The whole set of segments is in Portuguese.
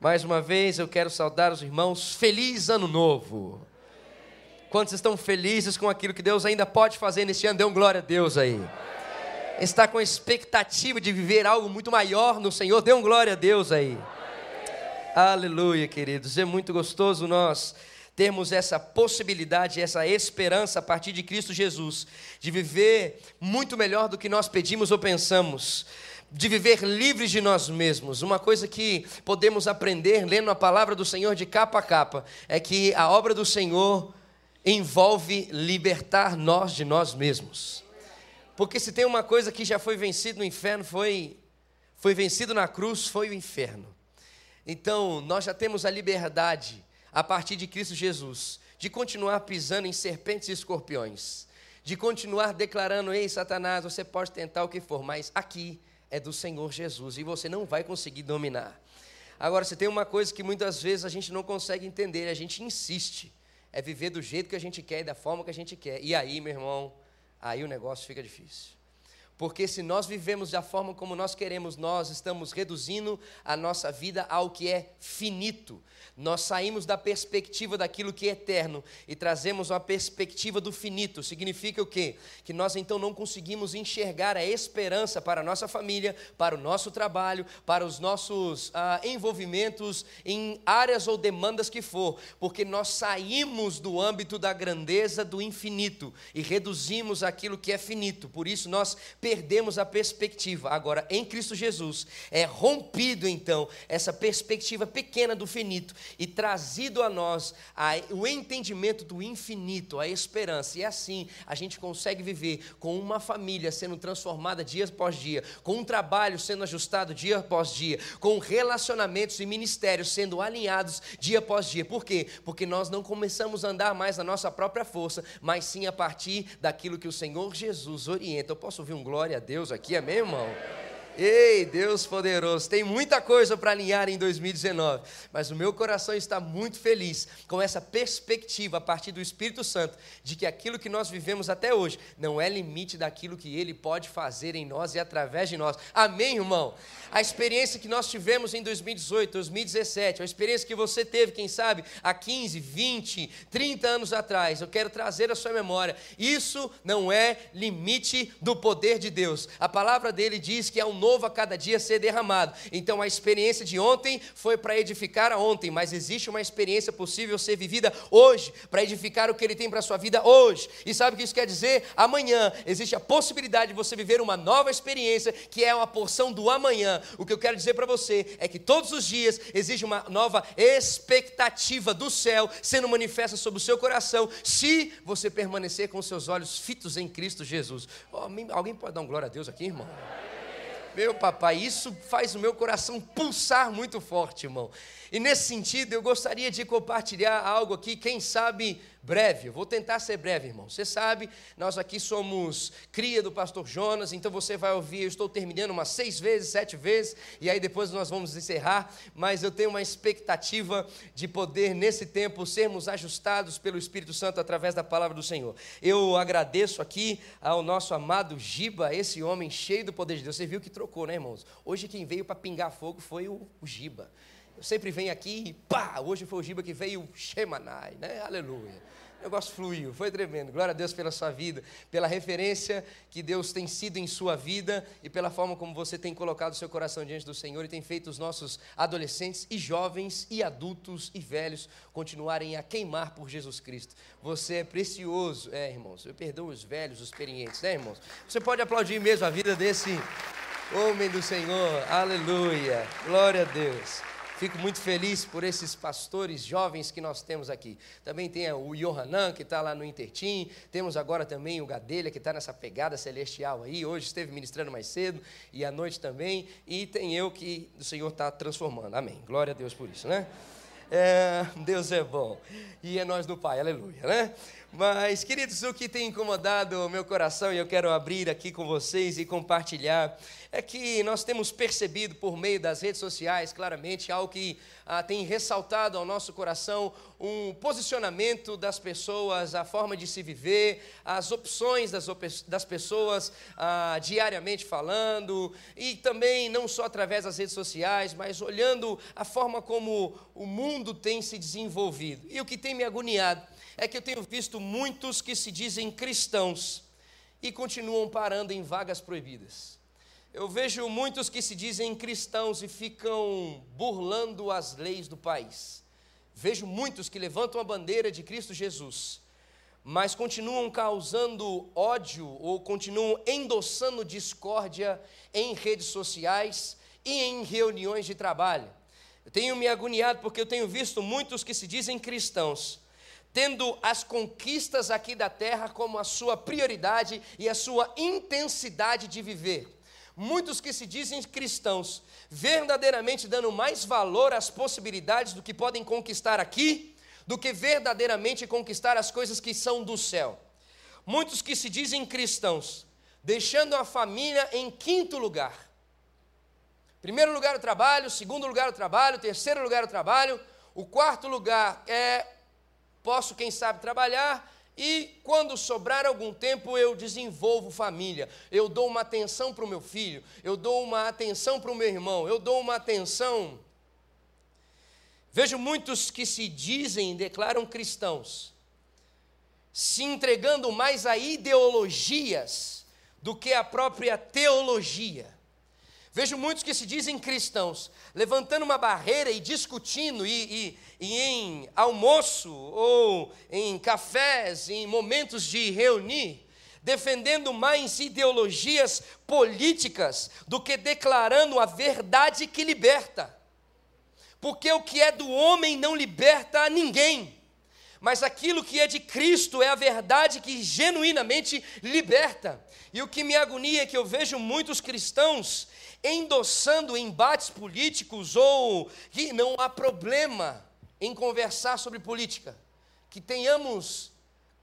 Mais uma vez eu quero saudar os irmãos. Feliz Ano Novo! Quantos estão felizes com aquilo que Deus ainda pode fazer neste ano? Dê um glória a Deus aí. Está com expectativa de viver algo muito maior no Senhor? Dê um glória a Deus aí. Aleluia, queridos. É muito gostoso nós termos essa possibilidade, essa esperança a partir de Cristo Jesus, de viver muito melhor do que nós pedimos ou pensamos, de viver livres de nós mesmos. Uma coisa que podemos aprender lendo a palavra do Senhor de capa a capa é que a obra do Senhor envolve libertar nós de nós mesmos. Porque se tem uma coisa que já foi vencido no inferno, foi foi vencido na cruz, foi o inferno. Então, nós já temos a liberdade a partir de Cristo Jesus, de continuar pisando em serpentes e escorpiões, de continuar declarando: Ei, Satanás, você pode tentar o que for, mas aqui é do Senhor Jesus e você não vai conseguir dominar. Agora, se tem uma coisa que muitas vezes a gente não consegue entender, a gente insiste, é viver do jeito que a gente quer e da forma que a gente quer. E aí, meu irmão, aí o negócio fica difícil. Porque se nós vivemos da forma como nós queremos, nós estamos reduzindo a nossa vida ao que é finito. Nós saímos da perspectiva daquilo que é eterno e trazemos uma perspectiva do finito. Significa o quê? Que nós então não conseguimos enxergar a esperança para a nossa família, para o nosso trabalho, para os nossos ah, envolvimentos em áreas ou demandas que for, porque nós saímos do âmbito da grandeza do infinito e reduzimos aquilo que é finito. Por isso nós perdemos a perspectiva. Agora, em Cristo Jesus, é rompido então essa perspectiva pequena do finito e trazido a nós a, o entendimento do infinito, a esperança. E assim a gente consegue viver com uma família sendo transformada dia após dia, com um trabalho sendo ajustado dia após dia, com relacionamentos e ministérios sendo alinhados dia após dia. Por quê? Porque nós não começamos a andar mais na nossa própria força, mas sim a partir daquilo que o Senhor Jesus orienta. Eu posso ouvir um glória a Deus aqui, amém, irmão? Ei, Deus poderoso, tem muita coisa para alinhar em 2019, mas o meu coração está muito feliz com essa perspectiva a partir do Espírito Santo de que aquilo que nós vivemos até hoje não é limite daquilo que Ele pode fazer em nós e através de nós. Amém, irmão? A experiência que nós tivemos em 2018, 2017, a experiência que você teve, quem sabe, há 15, 20, 30 anos atrás, eu quero trazer a sua memória. Isso não é limite do poder de Deus. A palavra dele diz que é um novo novo a cada dia ser derramado. Então a experiência de ontem foi para edificar a ontem, mas existe uma experiência possível ser vivida hoje, para edificar o que ele tem para a sua vida hoje. E sabe o que isso quer dizer? Amanhã existe a possibilidade de você viver uma nova experiência, que é uma porção do amanhã. O que eu quero dizer para você é que todos os dias existe uma nova expectativa do céu sendo manifesta sobre o seu coração, se você permanecer com seus olhos fitos em Cristo Jesus. Oh, alguém pode dar um glória a Deus aqui, irmão? Meu papai, isso faz o meu coração pulsar muito forte, irmão. E nesse sentido, eu gostaria de compartilhar algo aqui, quem sabe breve. Eu vou tentar ser breve, irmão. Você sabe, nós aqui somos cria do pastor Jonas, então você vai ouvir, eu estou terminando umas seis vezes, sete vezes, e aí depois nós vamos encerrar, mas eu tenho uma expectativa de poder, nesse tempo, sermos ajustados pelo Espírito Santo através da palavra do Senhor. Eu agradeço aqui ao nosso amado Giba, esse homem cheio do poder de Deus. Você viu que trocou, né, irmãos? Hoje quem veio para pingar fogo foi o, o Giba. Eu sempre venho aqui e pá, hoje foi o Giba que veio Shemanai, né? Aleluia. O negócio fluiu, foi tremendo. Glória a Deus pela sua vida, pela referência que Deus tem sido em sua vida e pela forma como você tem colocado seu coração diante do Senhor e tem feito os nossos adolescentes e jovens e adultos e velhos continuarem a queimar por Jesus Cristo. Você é precioso, é, irmãos. Eu perdoo os velhos, os experientes, né, irmãos? Você pode aplaudir mesmo a vida desse homem do Senhor. Aleluia. Glória a Deus. Fico muito feliz por esses pastores jovens que nós temos aqui. Também tem o Yohanan, que está lá no Intertim. Temos agora também o Gadelha, que está nessa pegada celestial aí. Hoje esteve ministrando mais cedo e à noite também. E tem eu que o Senhor está transformando. Amém. Glória a Deus por isso, né? É, Deus é bom. E é nós do Pai, aleluia, né? Mas, queridos, o que tem incomodado o meu coração e eu quero abrir aqui com vocês e compartilhar é que nós temos percebido por meio das redes sociais, claramente, algo que ah, tem ressaltado ao nosso coração um posicionamento das pessoas, a forma de se viver, as opções das, das pessoas ah, diariamente falando, e também não só através das redes sociais, mas olhando a forma como o mundo tem se desenvolvido. E o que tem me agoniado é que eu tenho visto muitos que se dizem cristãos e continuam parando em vagas proibidas. Eu vejo muitos que se dizem cristãos e ficam burlando as leis do país. Vejo muitos que levantam a bandeira de Cristo Jesus, mas continuam causando ódio ou continuam endossando discórdia em redes sociais e em reuniões de trabalho. Eu tenho me agoniado porque eu tenho visto muitos que se dizem cristãos, tendo as conquistas aqui da terra como a sua prioridade e a sua intensidade de viver muitos que se dizem cristãos, verdadeiramente dando mais valor às possibilidades do que podem conquistar aqui, do que verdadeiramente conquistar as coisas que são do céu. Muitos que se dizem cristãos, deixando a família em quinto lugar. Primeiro lugar o trabalho, segundo lugar o trabalho, terceiro lugar o trabalho, o quarto lugar é posso, quem sabe, trabalhar, e quando sobrar algum tempo, eu desenvolvo família. Eu dou uma atenção para o meu filho, eu dou uma atenção para o meu irmão, eu dou uma atenção. Vejo muitos que se dizem, declaram cristãos, se entregando mais a ideologias do que a própria teologia. Vejo muitos que se dizem cristãos, levantando uma barreira e discutindo, e, e, e, em almoço, ou em cafés, em momentos de reunir, defendendo mais ideologias políticas do que declarando a verdade que liberta. Porque o que é do homem não liberta a ninguém mas aquilo que é de Cristo é a verdade que genuinamente liberta. E o que me agonia é que eu vejo muitos cristãos endossando embates políticos ou que não há problema em conversar sobre política, que tenhamos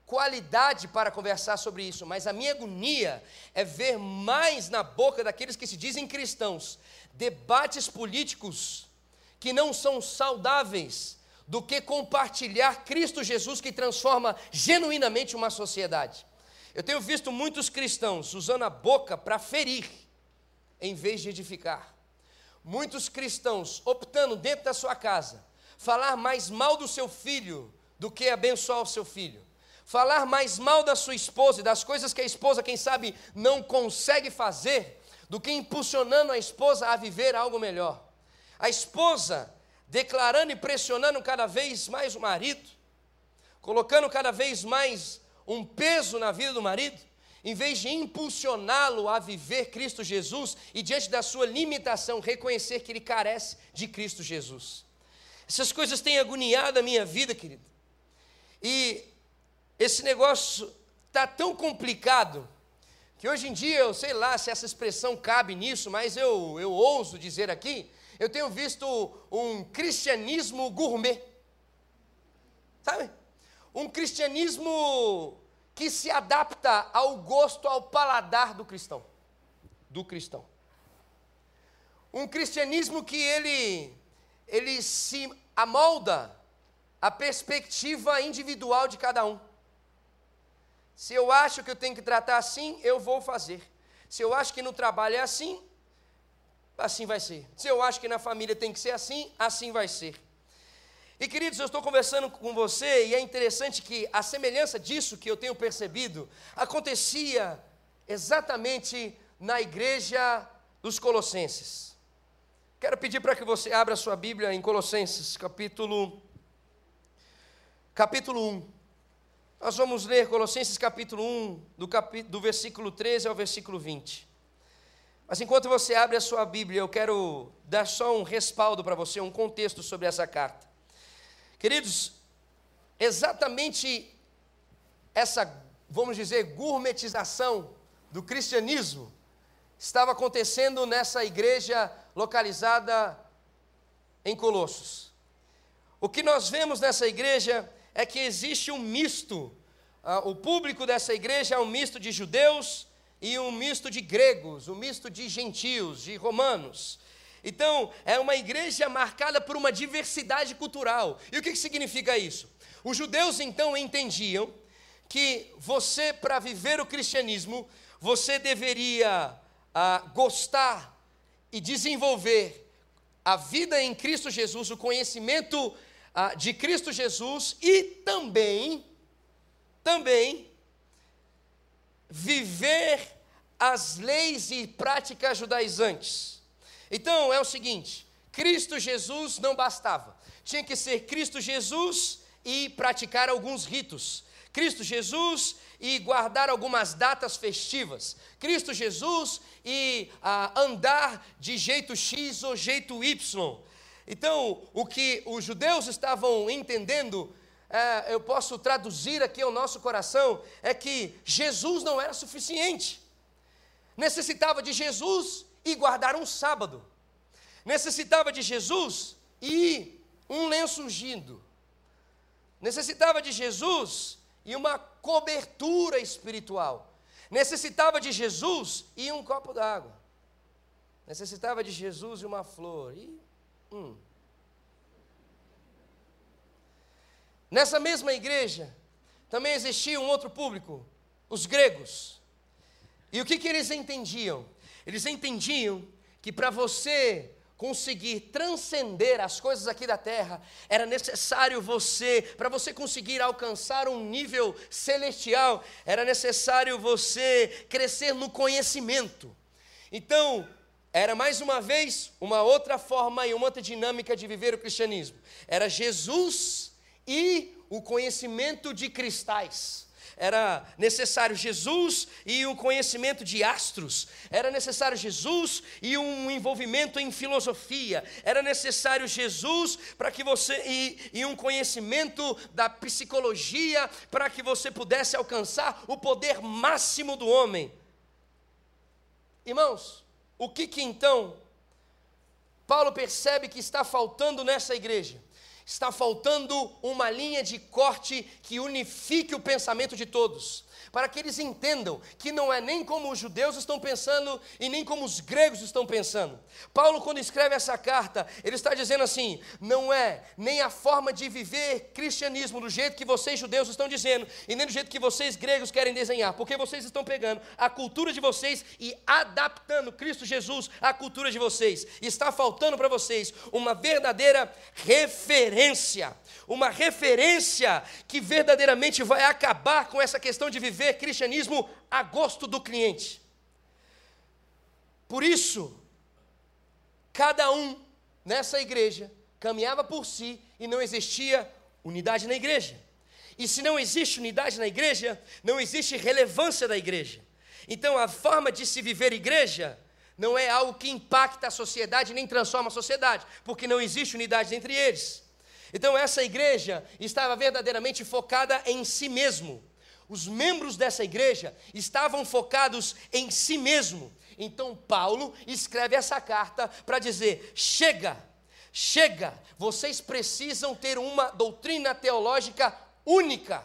qualidade para conversar sobre isso, mas a minha agonia é ver mais na boca daqueles que se dizem cristãos debates políticos que não são saudáveis do que compartilhar Cristo Jesus que transforma genuinamente uma sociedade. Eu tenho visto muitos cristãos usando a boca para ferir em vez de edificar. Muitos cristãos optando dentro da sua casa falar mais mal do seu filho do que abençoar o seu filho. Falar mais mal da sua esposa e das coisas que a esposa, quem sabe, não consegue fazer, do que impulsionando a esposa a viver algo melhor. A esposa declarando e pressionando cada vez mais o marido, colocando cada vez mais um peso na vida do marido em vez de impulsioná-lo a viver Cristo Jesus e diante da sua limitação, reconhecer que ele carece de Cristo Jesus. Essas coisas têm agoniado a minha vida, querido. E esse negócio está tão complicado que hoje em dia, eu sei lá se essa expressão cabe nisso, mas eu, eu ouso dizer aqui, eu tenho visto um cristianismo gourmet. Sabe? Um cristianismo que se adapta ao gosto, ao paladar do cristão. Do cristão. Um cristianismo que ele, ele se amolda à perspectiva individual de cada um. Se eu acho que eu tenho que tratar assim, eu vou fazer. Se eu acho que no trabalho é assim, assim vai ser. Se eu acho que na família tem que ser assim, assim vai ser. E queridos, eu estou conversando com você e é interessante que a semelhança disso que eu tenho percebido acontecia exatamente na igreja dos Colossenses. Quero pedir para que você abra sua Bíblia em Colossenses, capítulo capítulo 1. Nós vamos ler Colossenses capítulo 1, do, capi, do versículo 13 ao versículo 20. Mas enquanto você abre a sua Bíblia, eu quero dar só um respaldo para você, um contexto sobre essa carta. Queridos, exatamente essa, vamos dizer, gourmetização do cristianismo estava acontecendo nessa igreja localizada em Colossos. O que nós vemos nessa igreja é que existe um misto ah, o público dessa igreja é um misto de judeus e um misto de gregos, um misto de gentios, de romanos. Então, é uma igreja marcada por uma diversidade cultural. E o que, significa isso? Os judeus então entendiam que você, para viver o cristianismo, você deveria ah, gostar e desenvolver a vida em Cristo Jesus, o conhecimento ah, de Cristo Jesus e também, também, viver as leis e práticas judaizantes. Então é o seguinte: Cristo Jesus não bastava, tinha que ser Cristo Jesus e praticar alguns ritos. Cristo Jesus e guardar algumas datas festivas. Cristo Jesus e ah, andar de jeito X ou jeito Y. Então, o que os judeus estavam entendendo, é, eu posso traduzir aqui ao nosso coração, é que Jesus não era suficiente. Necessitava de Jesus e guardar um sábado. Necessitava de Jesus e um lenço ungido. Necessitava de Jesus e uma cobertura espiritual. Necessitava de Jesus e um copo d'água. Necessitava de Jesus e uma flor. E, hum. Nessa mesma igreja, também existia um outro público, os gregos. E o que, que eles entendiam? Eles entendiam que para você conseguir transcender as coisas aqui da terra, era necessário você, para você conseguir alcançar um nível celestial, era necessário você crescer no conhecimento. Então, era mais uma vez uma outra forma e uma outra dinâmica de viver o cristianismo. Era Jesus e o conhecimento de cristais era necessário Jesus e um conhecimento de astros, era necessário Jesus e um envolvimento em filosofia, era necessário Jesus para que você e, e um conhecimento da psicologia para que você pudesse alcançar o poder máximo do homem. Irmãos, o que que então Paulo percebe que está faltando nessa igreja? Está faltando uma linha de corte que unifique o pensamento de todos para que eles entendam que não é nem como os judeus estão pensando e nem como os gregos estão pensando. Paulo, quando escreve essa carta, ele está dizendo assim: não é nem a forma de viver cristianismo do jeito que vocês judeus estão dizendo, e nem do jeito que vocês gregos querem desenhar, porque vocês estão pegando a cultura de vocês e adaptando Cristo Jesus à cultura de vocês. Está faltando para vocês uma verdadeira referência uma referência que verdadeiramente vai acabar com essa questão de viver cristianismo a gosto do cliente. Por isso, cada um nessa igreja caminhava por si e não existia unidade na igreja. E se não existe unidade na igreja, não existe relevância da igreja. Então, a forma de se viver igreja não é algo que impacta a sociedade nem transforma a sociedade, porque não existe unidade entre eles. Então essa igreja estava verdadeiramente focada em si mesmo. Os membros dessa igreja estavam focados em si mesmo. Então Paulo escreve essa carta para dizer: chega, chega, vocês precisam ter uma doutrina teológica única,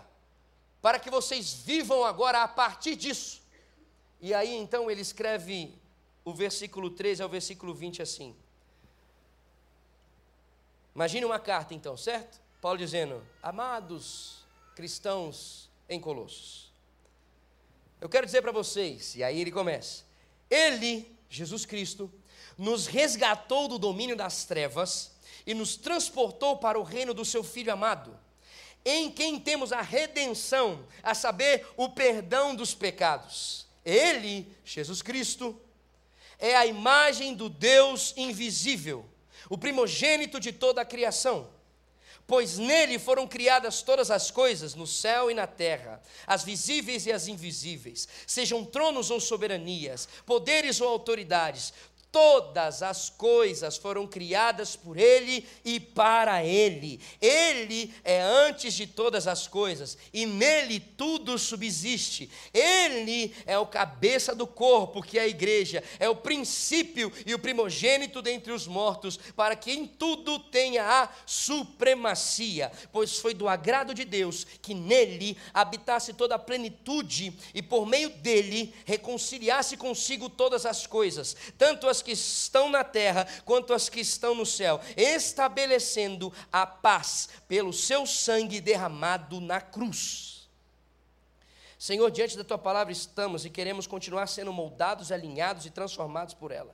para que vocês vivam agora a partir disso. E aí então ele escreve o versículo 13 ao versículo 20 assim: Imagine uma carta então, certo? Paulo dizendo: Amados cristãos em Colossos, eu quero dizer para vocês, e aí ele começa: Ele, Jesus Cristo, nos resgatou do domínio das trevas e nos transportou para o reino do seu Filho amado, em quem temos a redenção, a saber, o perdão dos pecados. Ele, Jesus Cristo, é a imagem do Deus invisível o primogênito de toda a criação. Pois nele foram criadas todas as coisas, no céu e na terra, as visíveis e as invisíveis, sejam tronos ou soberanias, poderes ou autoridades, todas as coisas foram criadas por Ele e para Ele. Ele é antes de todas as coisas e nele tudo subsiste. Ele é o cabeça do corpo, que é a igreja, é o princípio e o primogênito dentre os mortos, para que em tudo tenha a supremacia, pois foi do agrado de Deus que nele habitasse toda a plenitude e por meio dele reconciliasse consigo todas as coisas, tanto as que estão na terra quanto as que estão no céu, estabelecendo a paz pelo seu sangue derramado na cruz. Senhor, diante da tua palavra estamos e queremos continuar sendo moldados, alinhados e transformados por ela.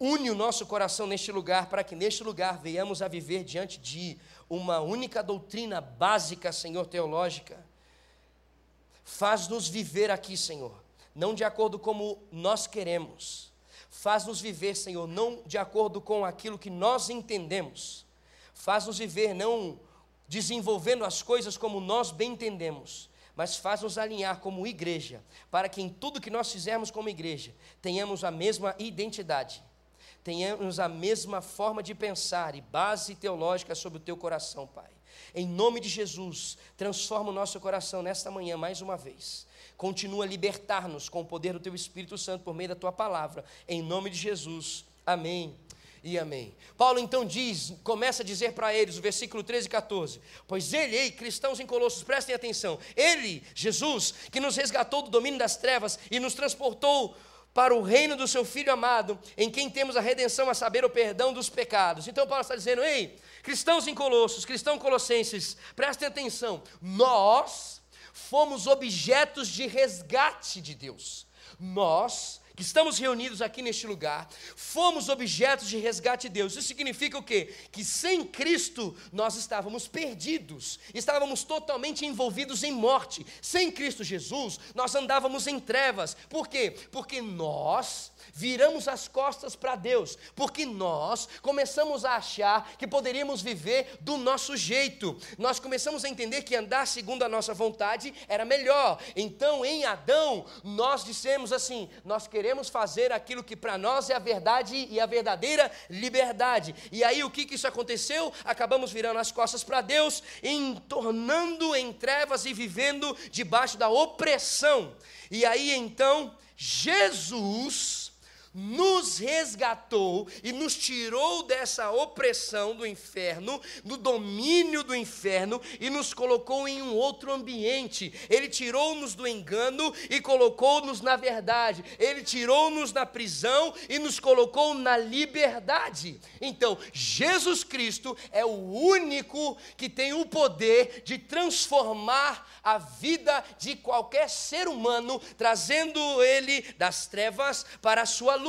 Une o nosso coração neste lugar, para que neste lugar venhamos a viver diante de uma única doutrina básica, Senhor, teológica. Faz-nos viver aqui, Senhor, não de acordo como nós queremos, Faz-nos viver, Senhor, não de acordo com aquilo que nós entendemos. Faz-nos viver não desenvolvendo as coisas como nós bem entendemos, mas faz-nos alinhar como igreja, para que em tudo que nós fizermos como igreja, tenhamos a mesma identidade, tenhamos a mesma forma de pensar e base teológica sobre o teu coração, Pai. Em nome de Jesus, transforma o nosso coração nesta manhã mais uma vez Continua a libertar-nos com o poder do Teu Espírito Santo por meio da Tua palavra. Em nome de Jesus. Amém e amém. Paulo então diz, começa a dizer para eles, o versículo 13 e 14: Pois ele, ei, cristãos em Colossos, prestem atenção, ele, Jesus, que nos resgatou do domínio das trevas e nos transportou para o reino do seu Filho amado, em quem temos a redenção, a saber, o perdão dos pecados. Então Paulo está dizendo, ei, cristãos em Colossos, cristãos colossenses, prestem atenção, nós fomos objetos de resgate de Deus. Nós, que estamos reunidos aqui neste lugar, fomos objetos de resgate de Deus. Isso significa o quê? Que sem Cristo nós estávamos perdidos, estávamos totalmente envolvidos em morte. Sem Cristo Jesus, nós andávamos em trevas. Por quê? Porque nós viramos as costas para Deus, porque nós começamos a achar que poderíamos viver do nosso jeito. Nós começamos a entender que andar segundo a nossa vontade era melhor. Então, em Adão, nós dissemos assim: nós queremos fazer aquilo que para nós é a verdade e a verdadeira liberdade. E aí o que, que isso aconteceu? Acabamos virando as costas para Deus, em tornando em trevas e vivendo debaixo da opressão. E aí então, Jesus nos resgatou e nos tirou dessa opressão do inferno, do domínio do inferno e nos colocou em um outro ambiente. Ele tirou-nos do engano e colocou-nos na verdade. Ele tirou-nos da prisão e nos colocou na liberdade. Então, Jesus Cristo é o único que tem o poder de transformar a vida de qualquer ser humano, trazendo ele das trevas para a sua luz.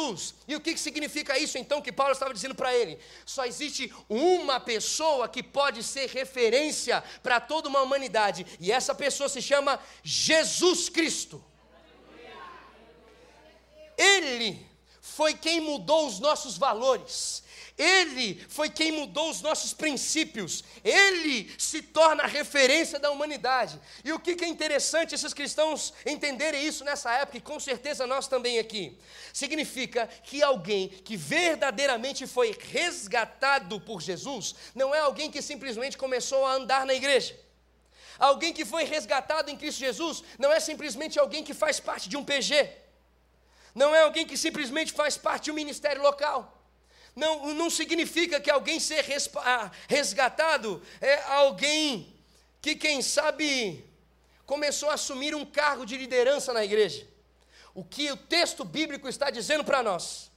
E o que significa isso então que Paulo estava dizendo para ele? Só existe uma pessoa que pode ser referência para toda uma humanidade, e essa pessoa se chama Jesus Cristo. Ele foi quem mudou os nossos valores. Ele foi quem mudou os nossos princípios. Ele se torna a referência da humanidade. E o que é interessante esses cristãos entenderem isso nessa época, e com certeza nós também aqui, significa que alguém que verdadeiramente foi resgatado por Jesus, não é alguém que simplesmente começou a andar na igreja. Alguém que foi resgatado em Cristo Jesus não é simplesmente alguém que faz parte de um PG. Não é alguém que simplesmente faz parte de um ministério local não, não significa que alguém ser ah, resgatado é alguém que, quem sabe, começou a assumir um cargo de liderança na igreja. O que o texto bíblico está dizendo para nós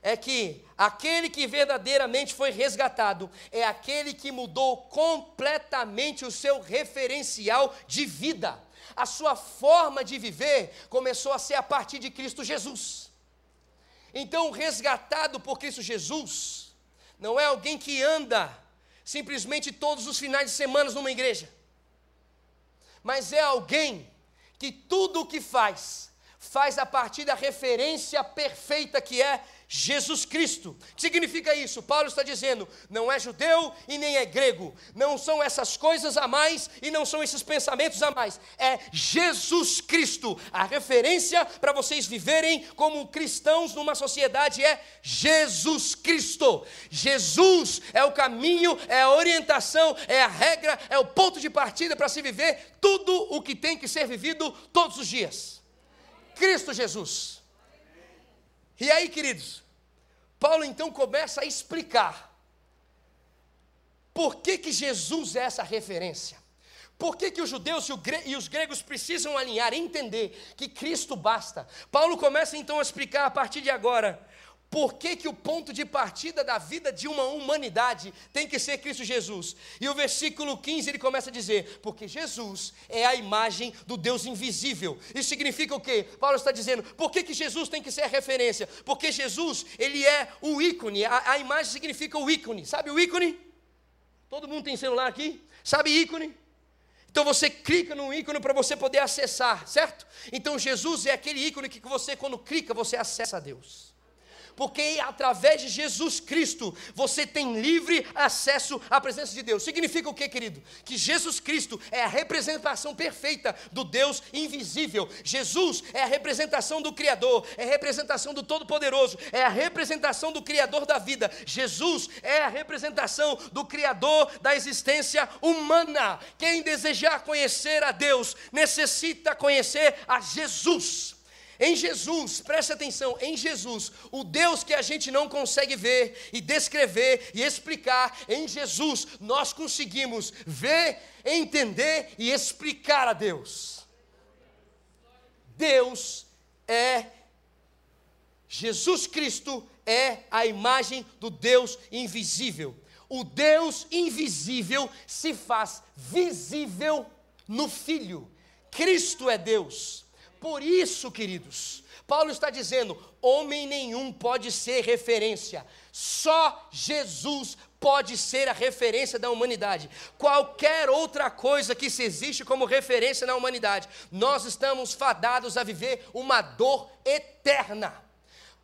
é que aquele que verdadeiramente foi resgatado é aquele que mudou completamente o seu referencial de vida. A sua forma de viver começou a ser a partir de Cristo Jesus. Então, resgatado por Cristo Jesus, não é alguém que anda simplesmente todos os finais de semana numa igreja, mas é alguém que tudo o que faz, faz a partir da referência perfeita que é Jesus Cristo. O que significa isso? Paulo está dizendo: não é judeu e nem é grego, não são essas coisas a mais e não são esses pensamentos a mais, é Jesus Cristo. A referência para vocês viverem como cristãos numa sociedade é Jesus Cristo. Jesus é o caminho, é a orientação, é a regra, é o ponto de partida para se viver tudo o que tem que ser vivido todos os dias. Cristo Jesus. E aí, queridos, Paulo então começa a explicar por que, que Jesus é essa referência. Por que, que os judeus e os gregos precisam alinhar, entender que Cristo basta? Paulo começa então a explicar a partir de agora por que, que o ponto de partida da vida de uma humanidade tem que ser Cristo Jesus? E o versículo 15 ele começa a dizer: Porque Jesus é a imagem do Deus invisível. Isso significa o quê? Paulo está dizendo: por que, que Jesus tem que ser a referência? Porque Jesus, ele é o ícone, a, a imagem significa o ícone. Sabe o ícone? Todo mundo tem celular aqui? Sabe ícone? Então você clica no ícone para você poder acessar, certo? Então Jesus é aquele ícone que você, quando clica, você acessa a Deus porque através de Jesus Cristo você tem livre acesso à presença de Deus. Significa o que, querido? Que Jesus Cristo é a representação perfeita do Deus invisível. Jesus é a representação do Criador, é a representação do Todo-Poderoso, é a representação do Criador da vida. Jesus é a representação do Criador da existência humana. Quem desejar conhecer a Deus necessita conhecer a Jesus. Em Jesus, preste atenção, em Jesus, o Deus que a gente não consegue ver e descrever e explicar, em Jesus nós conseguimos ver, entender e explicar a Deus. Deus é Jesus Cristo é a imagem do Deus invisível. O Deus invisível se faz visível no Filho. Cristo é Deus. Por isso, queridos, Paulo está dizendo: homem nenhum pode ser referência, só Jesus pode ser a referência da humanidade. Qualquer outra coisa que se existe como referência na humanidade, nós estamos fadados a viver uma dor eterna.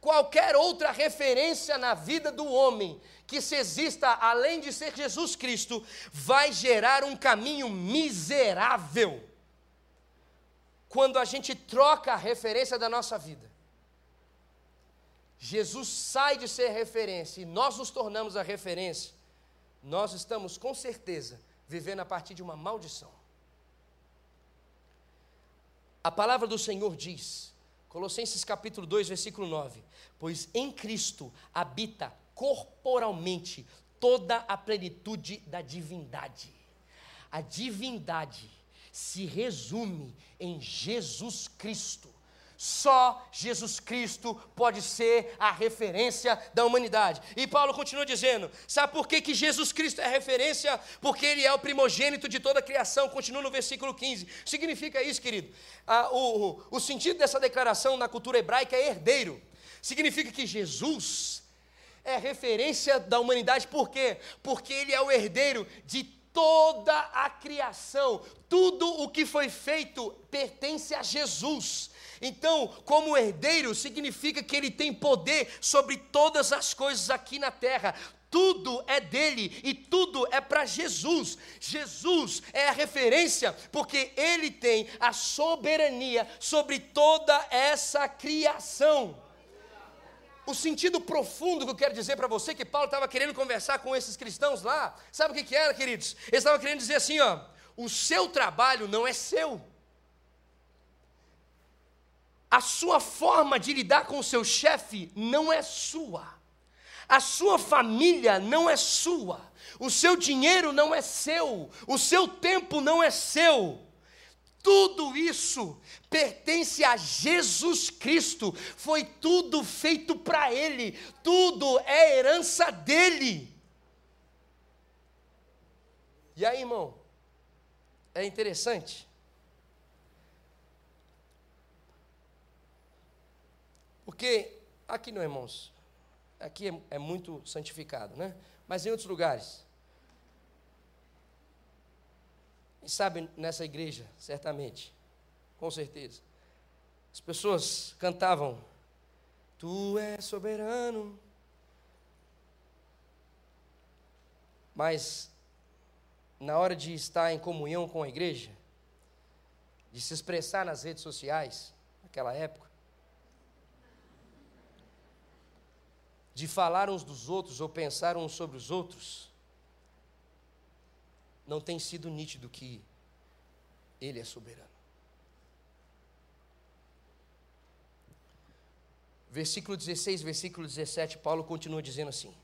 Qualquer outra referência na vida do homem que se exista além de ser Jesus Cristo, vai gerar um caminho miserável quando a gente troca a referência da nossa vida. Jesus sai de ser referência e nós nos tornamos a referência, nós estamos com certeza vivendo a partir de uma maldição. A palavra do Senhor diz, Colossenses capítulo 2, versículo 9: Pois em Cristo habita corporalmente toda a plenitude da divindade. A divindade se resume em Jesus Cristo. Só Jesus Cristo pode ser a referência da humanidade. E Paulo continua dizendo: sabe por que, que Jesus Cristo é a referência? Porque Ele é o primogênito de toda a criação. Continua no versículo 15. Significa isso, querido. Ah, o, o sentido dessa declaração na cultura hebraica é herdeiro. Significa que Jesus é referência da humanidade, por quê? Porque Ele é o herdeiro de toda a criação, tudo o que foi feito pertence a Jesus. Então, como herdeiro, significa que ele tem poder sobre todas as coisas aqui na terra. Tudo é dele e tudo é para Jesus. Jesus é a referência porque ele tem a soberania sobre toda essa criação o sentido profundo que eu quero dizer para você, que Paulo estava querendo conversar com esses cristãos lá, sabe o que, que era, queridos? Ele estava querendo dizer assim: ó, o seu trabalho não é seu. A sua forma de lidar com o seu chefe não é sua. A sua família não é sua. O seu dinheiro não é seu. O seu tempo não é seu. Tudo isso pertence a Jesus Cristo, foi tudo feito para Ele, tudo é herança dele. E aí, irmão, é interessante. Porque aqui não, irmãos, aqui é, é muito santificado, né? Mas em outros lugares, e sabe, nessa igreja, certamente, com certeza, as pessoas cantavam Tu és soberano. Mas, na hora de estar em comunhão com a igreja, de se expressar nas redes sociais, naquela época, de falar uns dos outros ou pensar uns sobre os outros, não tem sido nítido que Ele é soberano. Versículo 16, versículo 17, Paulo continua dizendo assim: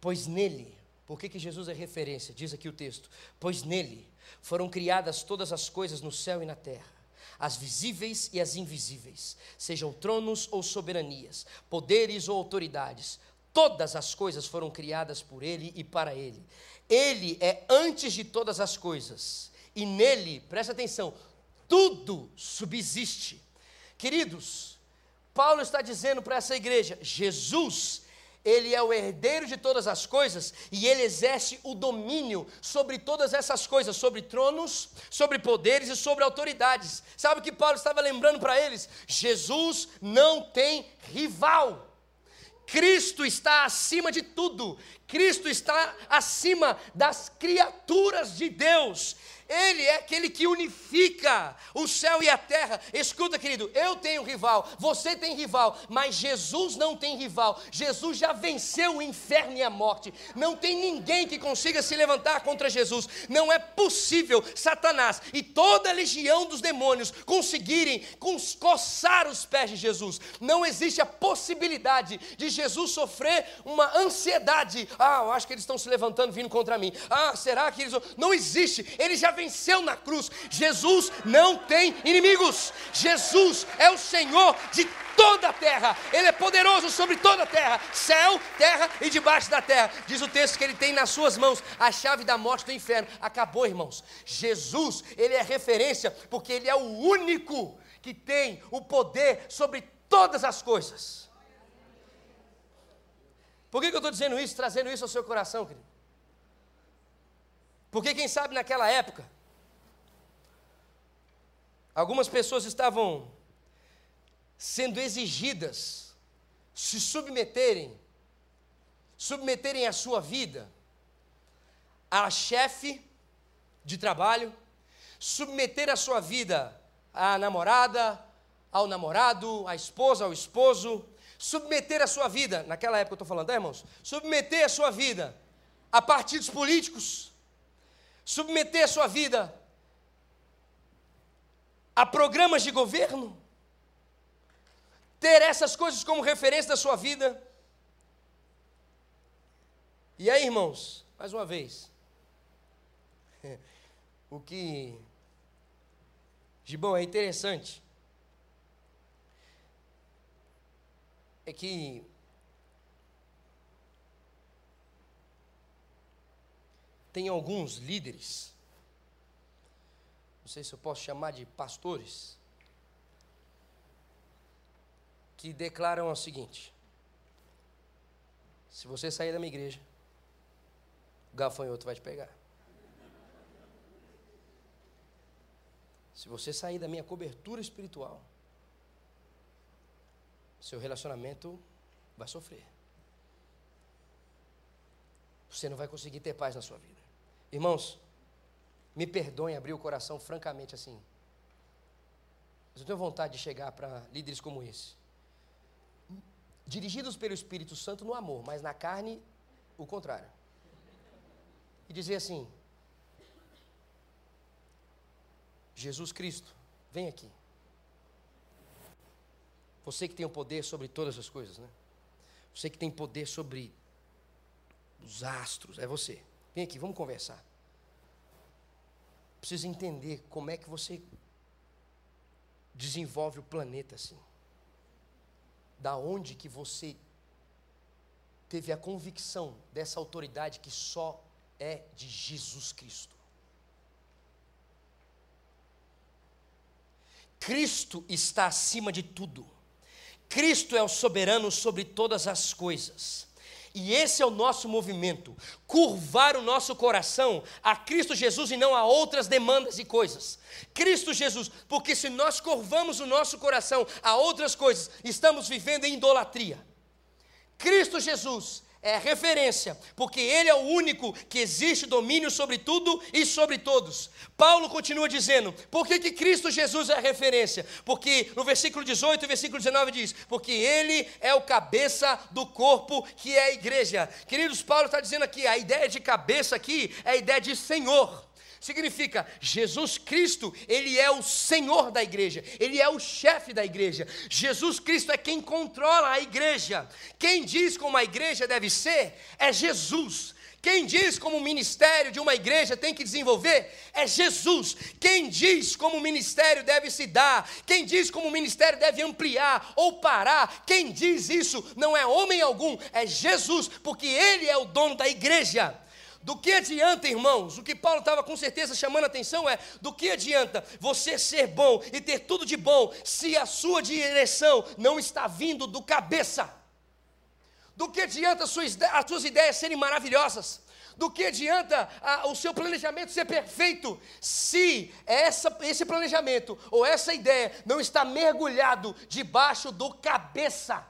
Pois nele, por que, que Jesus é referência? Diz aqui o texto: Pois nele foram criadas todas as coisas no céu e na terra, as visíveis e as invisíveis, sejam tronos ou soberanias, poderes ou autoridades, todas as coisas foram criadas por ele e para ele. Ele é antes de todas as coisas, e nele, presta atenção, tudo subsiste. Queridos, Paulo está dizendo para essa igreja: Jesus, ele é o herdeiro de todas as coisas e ele exerce o domínio sobre todas essas coisas, sobre tronos, sobre poderes e sobre autoridades. Sabe o que Paulo estava lembrando para eles? Jesus não tem rival. Cristo está acima de tudo. Cristo está acima das criaturas de Deus. Ele é aquele que unifica o céu e a terra. Escuta, querido, eu tenho rival, você tem rival, mas Jesus não tem rival. Jesus já venceu o inferno e a morte. Não tem ninguém que consiga se levantar contra Jesus. Não é possível Satanás e toda a legião dos demônios conseguirem coçar os pés de Jesus. Não existe a possibilidade de Jesus sofrer uma ansiedade. Ah, eu acho que eles estão se levantando vindo contra mim. Ah, será que eles. Não existe. Ele já venceu na cruz. Jesus não tem inimigos. Jesus é o Senhor de toda a terra. Ele é poderoso sobre toda a terra, céu, terra e debaixo da terra. Diz o texto que ele tem nas suas mãos a chave da morte do inferno. Acabou, irmãos. Jesus, ele é referência porque ele é o único que tem o poder sobre todas as coisas. Por que, que eu estou dizendo isso, trazendo isso ao seu coração, querido? Porque quem sabe naquela época, algumas pessoas estavam sendo exigidas se submeterem, submeterem a sua vida a chefe de trabalho, submeter a sua vida à namorada, ao namorado, à esposa, ao esposo, submeter a sua vida, naquela época eu estou falando, é, irmãos? Submeter a sua vida a partidos políticos, submeter sua vida a programas de governo, ter essas coisas como referência da sua vida. E aí, irmãos, mais uma vez, o que bom é interessante é que tem alguns líderes, não sei se eu posso chamar de pastores, que declaram o seguinte: se você sair da minha igreja, o gafanhoto vai te pegar. Se você sair da minha cobertura espiritual, seu relacionamento vai sofrer. Você não vai conseguir ter paz na sua vida. Irmãos, me perdoem abrir o coração francamente assim. Mas eu tenho vontade de chegar para líderes como esse. Dirigidos pelo Espírito Santo no amor, mas na carne, o contrário. E dizer assim: Jesus Cristo, vem aqui. Você que tem o poder sobre todas as coisas, né? Você que tem poder sobre os astros, é você. Vem aqui, vamos conversar. Precisa entender como é que você desenvolve o planeta assim. Da onde que você teve a convicção dessa autoridade que só é de Jesus Cristo. Cristo está acima de tudo. Cristo é o soberano sobre todas as coisas. E esse é o nosso movimento: curvar o nosso coração a Cristo Jesus e não a outras demandas e coisas. Cristo Jesus, porque se nós curvamos o nosso coração a outras coisas, estamos vivendo em idolatria. Cristo Jesus é referência, porque Ele é o único que existe domínio sobre tudo e sobre todos. Paulo continua dizendo: por que, que Cristo Jesus é referência? Porque no versículo 18 e versículo 19 diz: porque Ele é o cabeça do corpo que é a igreja. Queridos, Paulo está dizendo aqui: a ideia de cabeça aqui é a ideia de Senhor significa Jesus Cristo, ele é o Senhor da igreja, ele é o chefe da igreja. Jesus Cristo é quem controla a igreja. Quem diz como a igreja deve ser é Jesus. Quem diz como o ministério de uma igreja tem que desenvolver é Jesus. Quem diz como o ministério deve se dar, quem diz como o ministério deve ampliar ou parar, quem diz isso não é homem algum, é Jesus, porque Ele é o dono da igreja. Do que adianta, irmãos? O que Paulo estava com certeza chamando a atenção é: do que adianta você ser bom e ter tudo de bom se a sua direção não está vindo do cabeça? Do que adianta as suas, as suas ideias serem maravilhosas? Do que adianta a, o seu planejamento ser perfeito se essa, esse planejamento ou essa ideia não está mergulhado debaixo do cabeça?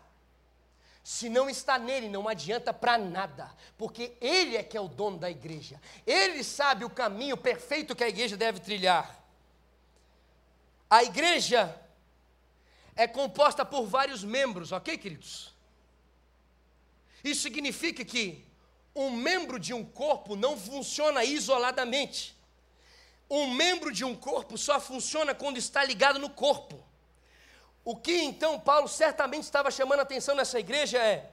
Se não está nele, não adianta para nada, porque ele é que é o dono da igreja. Ele sabe o caminho perfeito que a igreja deve trilhar. A igreja é composta por vários membros, ok, queridos? Isso significa que um membro de um corpo não funciona isoladamente. Um membro de um corpo só funciona quando está ligado no corpo. O que então Paulo certamente estava chamando a atenção nessa igreja é: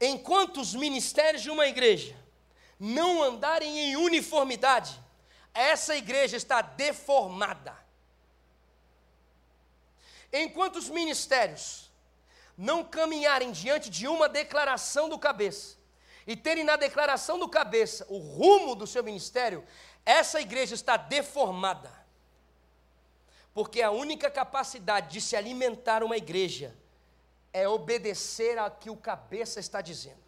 enquanto os ministérios de uma igreja não andarem em uniformidade, essa igreja está deformada. Enquanto os ministérios não caminharem diante de uma declaração do cabeça, e terem na declaração do cabeça o rumo do seu ministério, essa igreja está deformada. Porque a única capacidade de se alimentar uma igreja é obedecer ao que o cabeça está dizendo.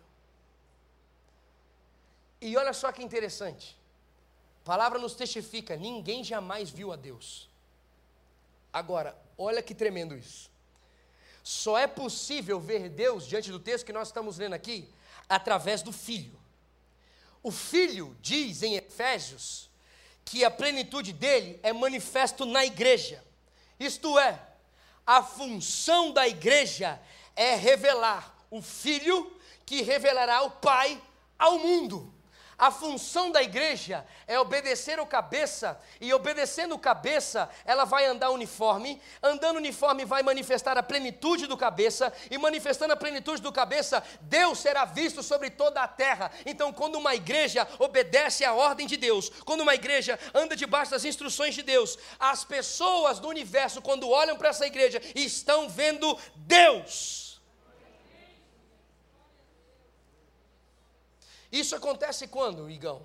E olha só que interessante. A palavra nos testifica: ninguém jamais viu a Deus. Agora, olha que tremendo isso. Só é possível ver Deus diante do texto que nós estamos lendo aqui através do Filho. O Filho diz em Efésios que a plenitude dele é manifesto na igreja. Isto é, a função da igreja é revelar o Filho que revelará o Pai ao mundo. A função da igreja é obedecer o cabeça, e obedecendo o cabeça, ela vai andar uniforme, andando uniforme vai manifestar a plenitude do cabeça, e manifestando a plenitude do cabeça, Deus será visto sobre toda a terra. Então, quando uma igreja obedece à ordem de Deus, quando uma igreja anda debaixo das instruções de Deus, as pessoas do universo, quando olham para essa igreja, estão vendo Deus. Isso acontece quando, Igão?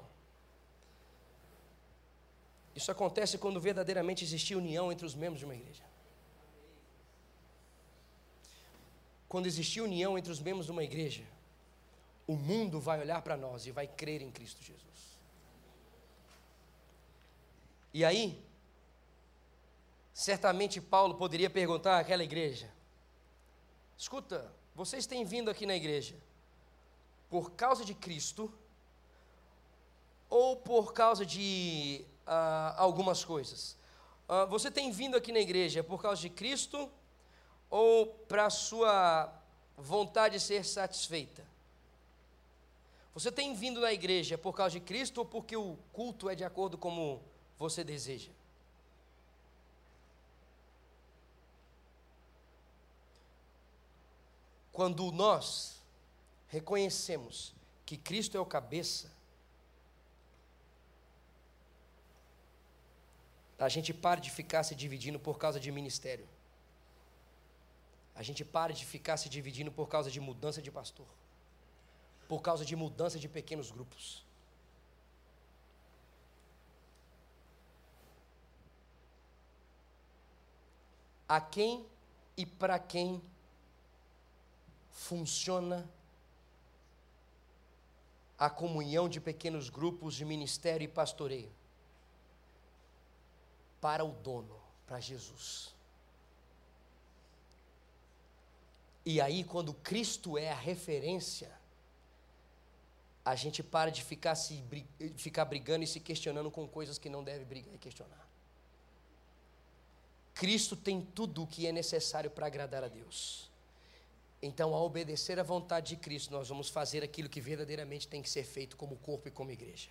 Isso acontece quando verdadeiramente existe união entre os membros de uma igreja. Quando existir união entre os membros de uma igreja, o mundo vai olhar para nós e vai crer em Cristo Jesus. E aí, certamente Paulo poderia perguntar àquela igreja: escuta, vocês têm vindo aqui na igreja, por causa de Cristo ou por causa de uh, algumas coisas? Uh, você tem vindo aqui na igreja por causa de Cristo ou para sua vontade de ser satisfeita? Você tem vindo na igreja por causa de Cristo ou porque o culto é de acordo como você deseja? Quando nós reconhecemos que Cristo é o cabeça, a gente para de ficar se dividindo por causa de ministério. A gente para de ficar se dividindo por causa de mudança de pastor. Por causa de mudança de pequenos grupos. A quem e para quem funciona a comunhão de pequenos grupos de ministério e pastoreio para o dono, para Jesus. E aí, quando Cristo é a referência, a gente para de ficar, se, ficar brigando e se questionando com coisas que não deve brigar e questionar. Cristo tem tudo o que é necessário para agradar a Deus. Então, ao obedecer à vontade de Cristo, nós vamos fazer aquilo que verdadeiramente tem que ser feito como corpo e como igreja.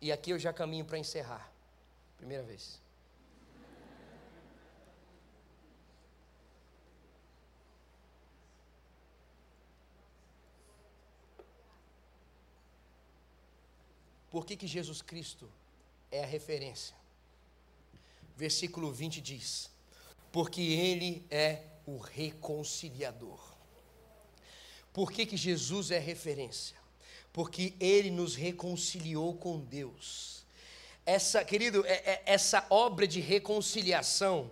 E aqui eu já caminho para encerrar. Primeira vez. Por que, que Jesus Cristo é a referência? Versículo 20 diz: Porque Ele é o reconciliador. Por que, que Jesus é referência? Porque Ele nos reconciliou com Deus. Essa, querido, é, é, essa obra de reconciliação,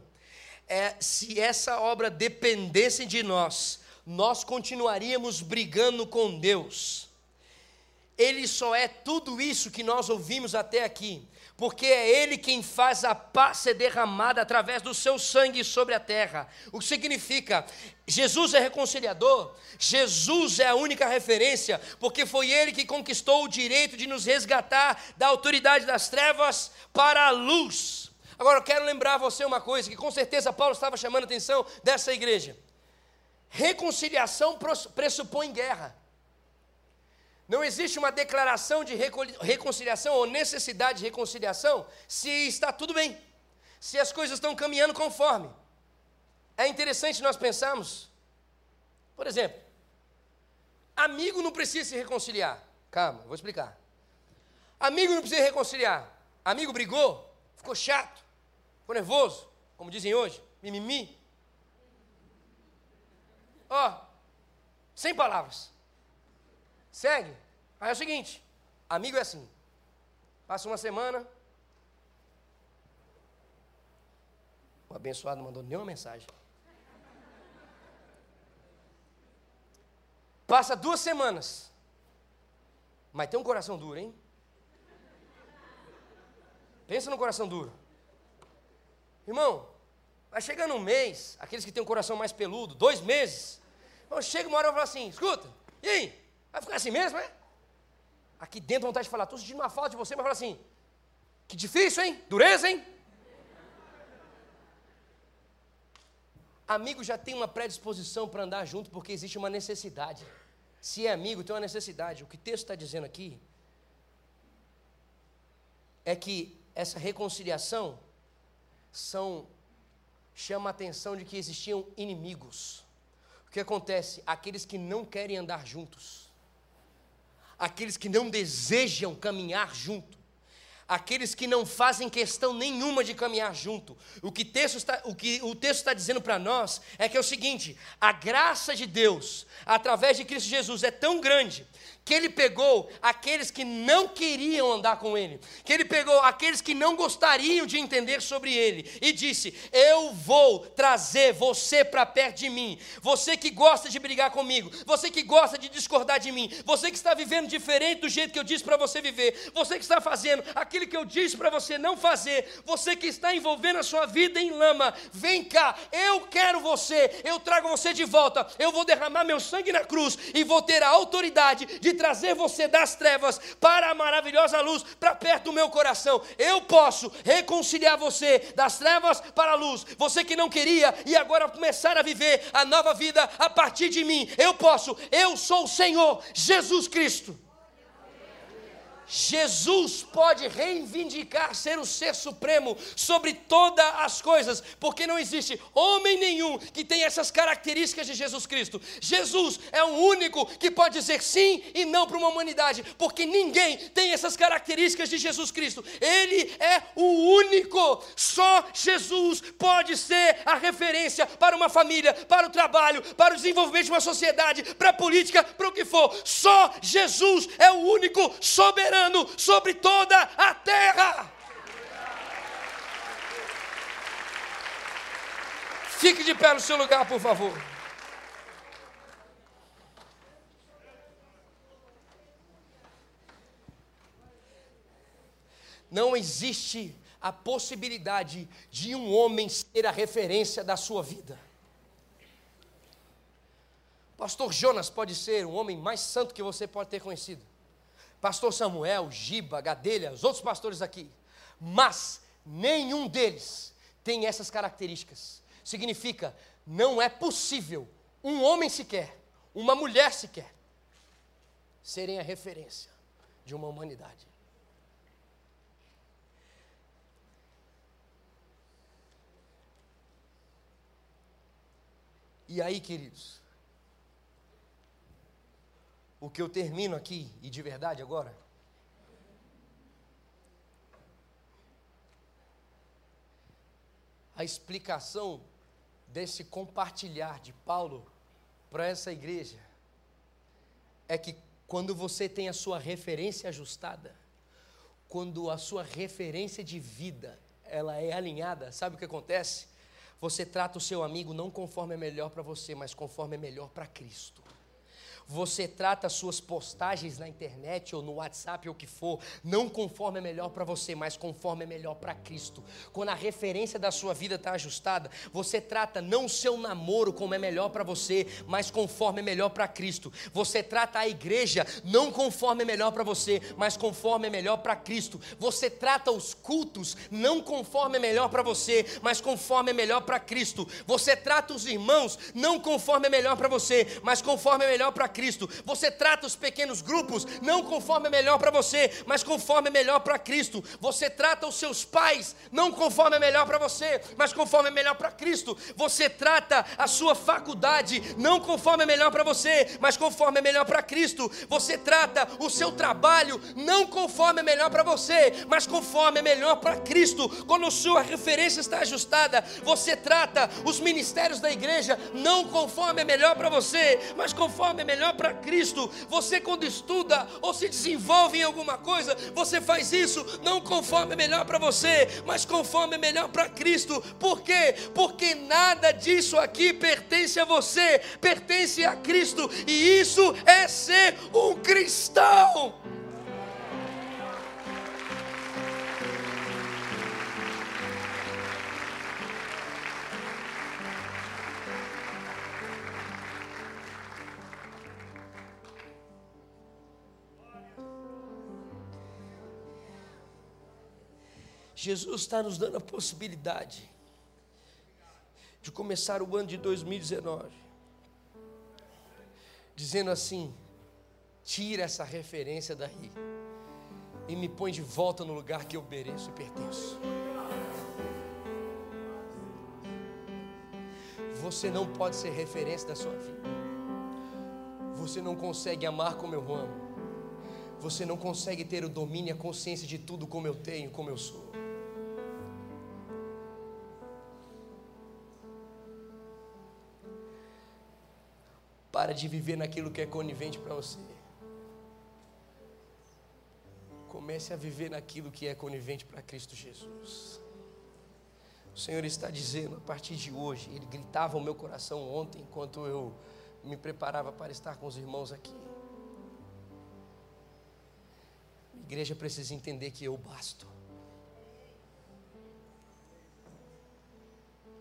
é, se essa obra dependesse de nós, nós continuaríamos brigando com Deus ele só é tudo isso que nós ouvimos até aqui, porque é Ele quem faz a paz ser derramada através do seu sangue sobre a terra. O que significa? Jesus é reconciliador, Jesus é a única referência, porque foi Ele que conquistou o direito de nos resgatar da autoridade das trevas para a luz. Agora eu quero lembrar você uma coisa, que com certeza Paulo estava chamando a atenção dessa igreja. Reconciliação pressupõe guerra. Não existe uma declaração de reconciliação ou necessidade de reconciliação se está tudo bem, se as coisas estão caminhando conforme. É interessante nós pensarmos, por exemplo, amigo não precisa se reconciliar. Calma, vou explicar. Amigo não precisa reconciliar. Amigo brigou, ficou chato, ficou nervoso, como dizem hoje, mimimi. Ó, oh, sem palavras. Segue. Aí é o seguinte: amigo é assim. Passa uma semana. O abençoado não mandou nenhuma mensagem. Passa duas semanas. Mas tem um coração duro, hein? Pensa no coração duro. Irmão, vai chegando um mês, aqueles que têm um coração mais peludo, dois meses. Então chega uma hora e fala assim: escuta, e aí? Vai ficar assim mesmo, é? Aqui dentro, vontade de falar, estou sentindo uma falta de você, mas fala assim: que difícil, hein? Dureza, hein? Amigo já tem uma predisposição para andar junto porque existe uma necessidade. Se é amigo, tem uma necessidade. O que o texto está dizendo aqui é que essa reconciliação são chama a atenção de que existiam inimigos. O que acontece? Aqueles que não querem andar juntos aqueles que não desejam caminhar junto, aqueles que não fazem questão nenhuma de caminhar junto. O que, texto está, o, que o texto está dizendo para nós é que é o seguinte: a graça de Deus, através de Cristo Jesus, é tão grande que ele pegou aqueles que não queriam andar com ele, que ele pegou aqueles que não gostariam de entender sobre ele. E disse: Eu vou trazer você para perto de mim. Você que gosta de brigar comigo, você que gosta de discordar de mim, você que está vivendo diferente do jeito que eu disse para você viver, você que está fazendo aquilo que eu disse para você não fazer, você que está envolvendo a sua vida em lama, vem cá, eu quero você, eu trago você de volta, eu vou derramar meu sangue na cruz e vou ter a autoridade de trazer você das trevas para a maravilhosa luz, para perto do meu coração. Eu posso reconciliar você das trevas para a luz. Você que não queria e agora começar a viver a nova vida a partir de mim. Eu posso. Eu sou o Senhor Jesus Cristo. Jesus pode reivindicar ser o ser supremo sobre todas as coisas, porque não existe homem nenhum que tenha essas características de Jesus Cristo. Jesus é o único que pode dizer sim e não para uma humanidade, porque ninguém tem essas características de Jesus Cristo. Ele é o único. Só Jesus pode ser a referência para uma família, para o trabalho, para o desenvolvimento de uma sociedade, para a política, para o que for. Só Jesus é o único soberano soberano sobre toda a terra. Fique de pé no seu lugar, por favor. Não existe a possibilidade de um homem ser a referência da sua vida. Pastor Jonas pode ser o homem mais santo que você pode ter conhecido. Pastor Samuel, Giba, Gadelha, os outros pastores aqui. Mas nenhum deles tem essas características. Significa, não é possível um homem sequer, uma mulher sequer, serem a referência de uma humanidade. E aí, queridos, o que eu termino aqui, e de verdade agora, a explicação desse compartilhar de Paulo para essa igreja é que quando você tem a sua referência ajustada, quando a sua referência de vida ela é alinhada, sabe o que acontece? Você trata o seu amigo não conforme é melhor para você, mas conforme é melhor para Cristo. Você trata as suas postagens na internet ou no WhatsApp ou o que for, não conforme é melhor para você, mas conforme é melhor para Cristo. Quando a referência da sua vida está ajustada, você trata não o seu namoro como é melhor para você, mas conforme é melhor para Cristo. Você trata a igreja não conforme é melhor para você, mas conforme é melhor para Cristo. Você trata os cultos não conforme é melhor para você, mas conforme é melhor para Cristo. Você trata os irmãos não conforme é melhor para você, mas conforme é melhor para Cristo. Você trata os pequenos grupos não conforme é melhor para você, mas conforme é melhor para Cristo. Você trata os seus pais não conforme é melhor para você, mas conforme é melhor para Cristo. Você trata a sua faculdade não conforme é melhor para você, mas conforme é melhor para Cristo. Você trata o seu trabalho não conforme é melhor para você, mas conforme é melhor para Cristo. Quando a sua referência está ajustada, você trata os ministérios da igreja não conforme é melhor para você, mas conforme é melhor melhor para Cristo. Você, quando estuda ou se desenvolve em alguma coisa, você faz isso não conforme é melhor para você, mas conforme é melhor para Cristo. Por quê? Porque nada disso aqui pertence a você, pertence a Cristo, e isso é ser um cristão. Jesus está nos dando a possibilidade de começar o ano de 2019 dizendo assim: tira essa referência daí e me põe de volta no lugar que eu mereço e pertenço. Você não pode ser referência da sua vida. Você não consegue amar como eu amo. Você não consegue ter o domínio e a consciência de tudo como eu tenho, como eu sou. Para de viver naquilo que é conivente para você. Comece a viver naquilo que é conivente para Cristo Jesus. O Senhor está dizendo a partir de hoje, Ele gritava ao meu coração ontem, enquanto eu me preparava para estar com os irmãos aqui. A igreja precisa entender que eu basto.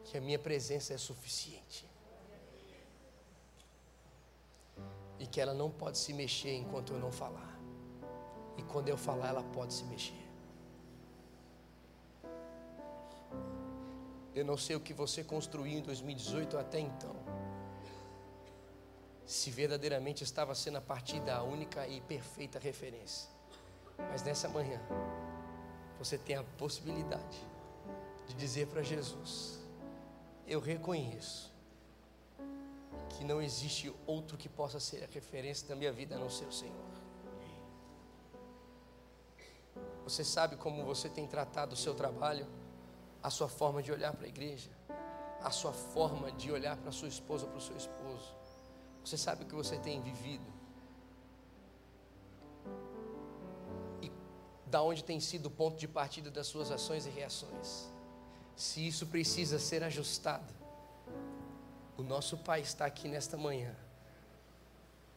Que a minha presença é suficiente. E que ela não pode se mexer enquanto eu não falar. E quando eu falar, ela pode se mexer. Eu não sei o que você construiu em 2018 até então. Se verdadeiramente estava sendo a partir da única e perfeita referência. Mas nessa manhã, você tem a possibilidade de dizer para Jesus: Eu reconheço que não existe outro que possa ser a referência da minha vida a não ser o Senhor. Você sabe como você tem tratado o seu trabalho, a sua forma de olhar para a igreja, a sua forma de olhar para sua esposa, para o seu esposo. Você sabe o que você tem vivido. E da onde tem sido o ponto de partida das suas ações e reações. Se isso precisa ser ajustado, o nosso Pai está aqui nesta manhã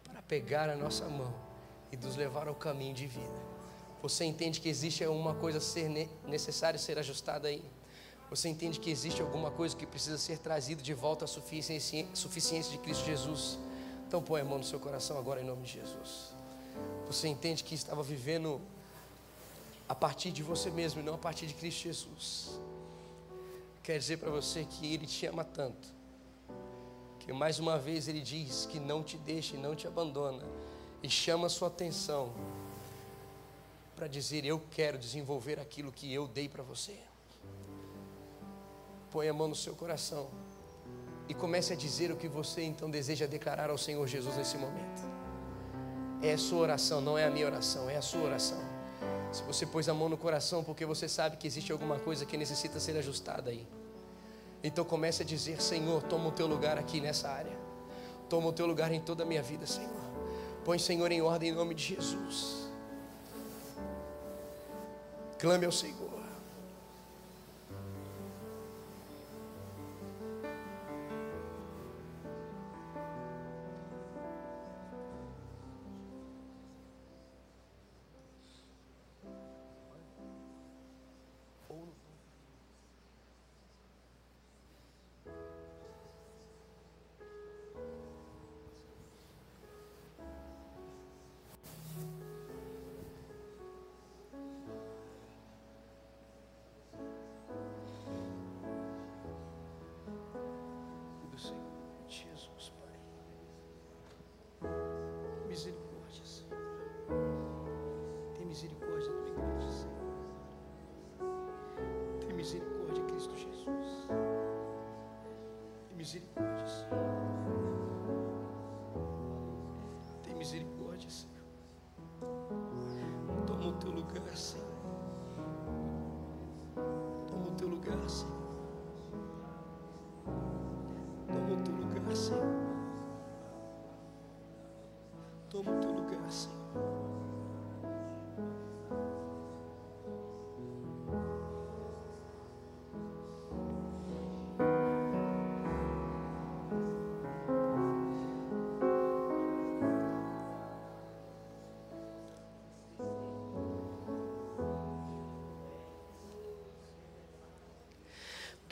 para pegar a nossa mão e nos levar ao caminho de vida. Você entende que existe alguma coisa ser necessária ser ajustada aí? Você entende que existe alguma coisa que precisa ser trazida de volta à suficiência, suficiência de Cristo Jesus? Então põe a mão no seu coração agora em nome de Jesus. Você entende que estava vivendo a partir de você mesmo e não a partir de Cristo Jesus. Quer dizer para você que Ele te ama tanto, que mais uma vez Ele diz que não te deixa e não te abandona, e chama a sua atenção para dizer: Eu quero desenvolver aquilo que eu dei para você. Põe a mão no seu coração e comece a dizer o que você então deseja declarar ao Senhor Jesus nesse momento. É a sua oração, não é a minha oração, é a sua oração. Se você pôs a mão no coração porque você sabe que existe alguma coisa que necessita ser ajustada aí. Então comece a dizer: Senhor, toma o teu lugar aqui nessa área. Toma o teu lugar em toda a minha vida, Senhor. Põe, Senhor, em ordem em nome de Jesus. Clame ao Senhor.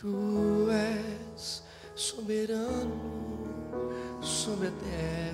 Tu és soberano sobre a terra,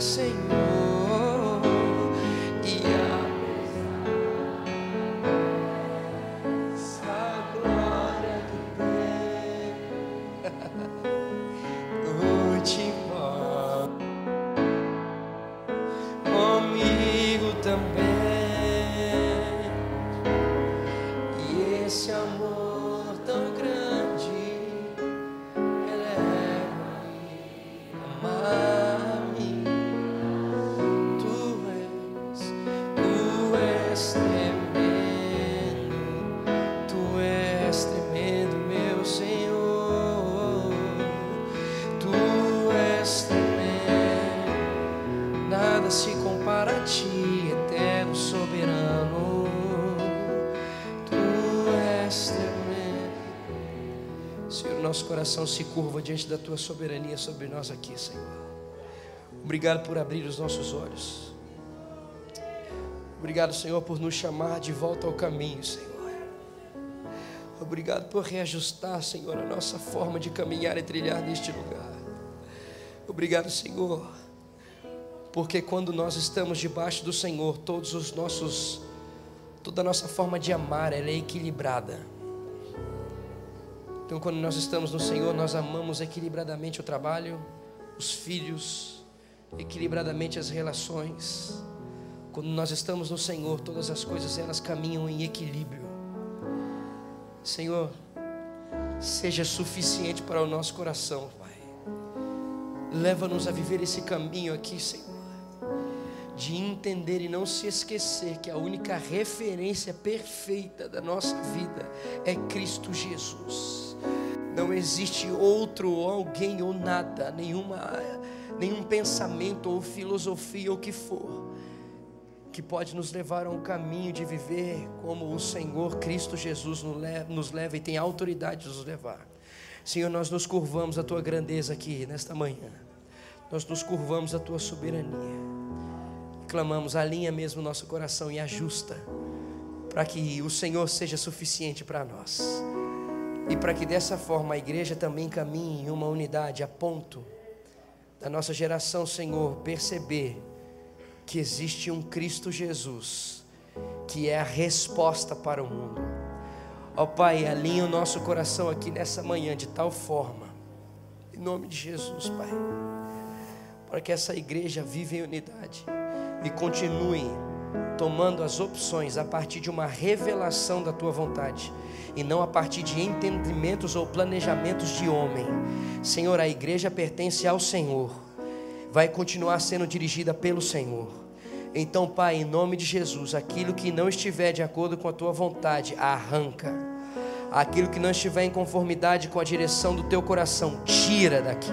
Senhor. Coração se curva diante da tua soberania sobre nós aqui, Senhor. Obrigado por abrir os nossos olhos. Obrigado, Senhor, por nos chamar de volta ao caminho, Senhor. Obrigado por reajustar, Senhor, a nossa forma de caminhar e trilhar neste lugar. Obrigado, Senhor, porque quando nós estamos debaixo do Senhor, todos os nossos toda a nossa forma de amar, ela é equilibrada. Então, quando nós estamos no Senhor, nós amamos equilibradamente o trabalho, os filhos, equilibradamente as relações. Quando nós estamos no Senhor, todas as coisas elas caminham em equilíbrio. Senhor, seja suficiente para o nosso coração, Pai. Leva-nos a viver esse caminho aqui, Senhor, de entender e não se esquecer que a única referência perfeita da nossa vida é Cristo Jesus. Não existe outro ou alguém ou nada, nenhuma, nenhum pensamento ou filosofia ou que for que pode nos levar a um caminho de viver como o Senhor Cristo Jesus nos leva e tem autoridade de nos levar. Senhor, nós nos curvamos à tua grandeza aqui nesta manhã, nós nos curvamos à tua soberania, clamamos, alinha mesmo nosso coração e ajusta, para que o Senhor seja suficiente para nós e para que dessa forma a igreja também caminhe em uma unidade a ponto da nossa geração, Senhor, perceber que existe um Cristo Jesus, que é a resposta para o mundo. Ó Pai, alinha o nosso coração aqui nessa manhã de tal forma, em nome de Jesus, Pai, para que essa igreja viva em unidade e continue tomando as opções a partir de uma revelação da tua vontade e não a partir de entendimentos ou planejamentos de homem. Senhor, a igreja pertence ao Senhor, vai continuar sendo dirigida pelo Senhor. Então, Pai, em nome de Jesus, aquilo que não estiver de acordo com a tua vontade, arranca. Aquilo que não estiver em conformidade com a direção do teu coração, tira daqui.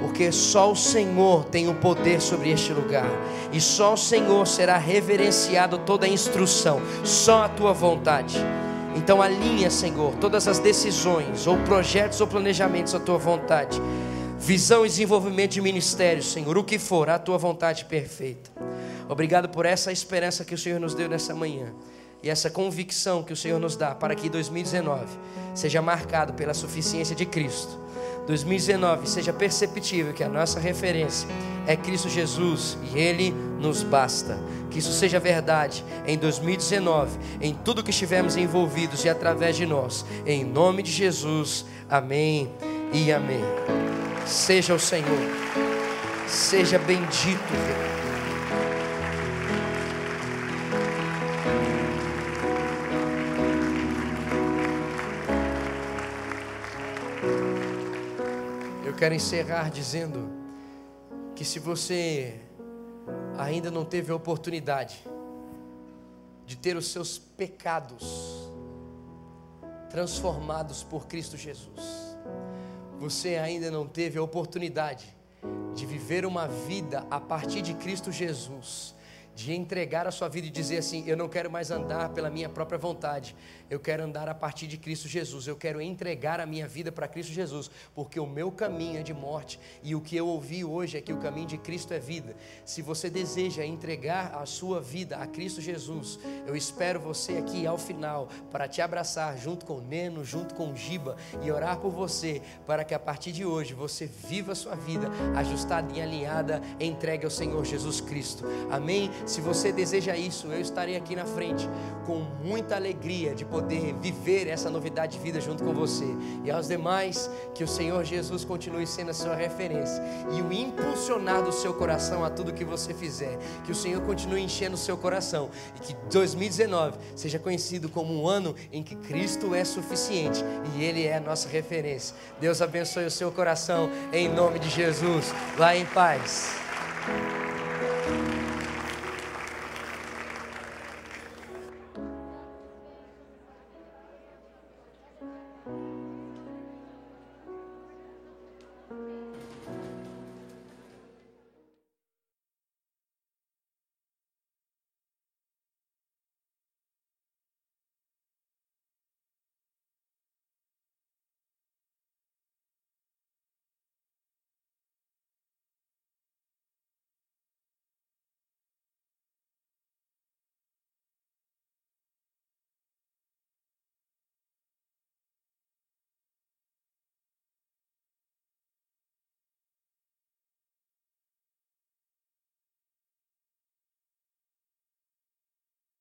Porque só o Senhor tem o poder sobre este lugar, e só o Senhor será reverenciado toda a instrução, só a tua vontade. Então alinha, Senhor, todas as decisões, ou projetos ou planejamentos à tua vontade visão e desenvolvimento de ministério, Senhor, o que for, a tua vontade perfeita. Obrigado por essa esperança que o Senhor nos deu nessa manhã e essa convicção que o Senhor nos dá para que 2019 seja marcado pela suficiência de Cristo. 2019 seja perceptível que a nossa referência é Cristo Jesus e Ele nos basta. Que isso seja verdade em 2019, em tudo que estivermos envolvidos e através de nós. Em nome de Jesus, amém e amém. Seja o Senhor, seja bendito. Eu quero encerrar dizendo que se você ainda não teve a oportunidade de ter os seus pecados transformados por Cristo Jesus, você ainda não teve a oportunidade de viver uma vida a partir de Cristo Jesus, de entregar a sua vida e dizer assim: Eu não quero mais andar pela minha própria vontade, eu quero andar a partir de Cristo Jesus. Eu quero entregar a minha vida para Cristo Jesus, porque o meu caminho é de morte e o que eu ouvi hoje é que o caminho de Cristo é vida. Se você deseja entregar a sua vida a Cristo Jesus, eu espero você aqui ao final para te abraçar junto com o Neno, junto com o Giba e orar por você para que a partir de hoje você viva a sua vida ajustada e alinhada, entregue ao Senhor Jesus Cristo. Amém? Se você deseja isso, eu estarei aqui na frente com muita alegria de poder poder viver essa novidade de vida junto com você. E aos demais, que o Senhor Jesus continue sendo a sua referência e o impulsionar do seu coração a tudo que você fizer. Que o Senhor continue enchendo o seu coração e que 2019 seja conhecido como um ano em que Cristo é suficiente e Ele é a nossa referência. Deus abençoe o seu coração em nome de Jesus. Vá em paz.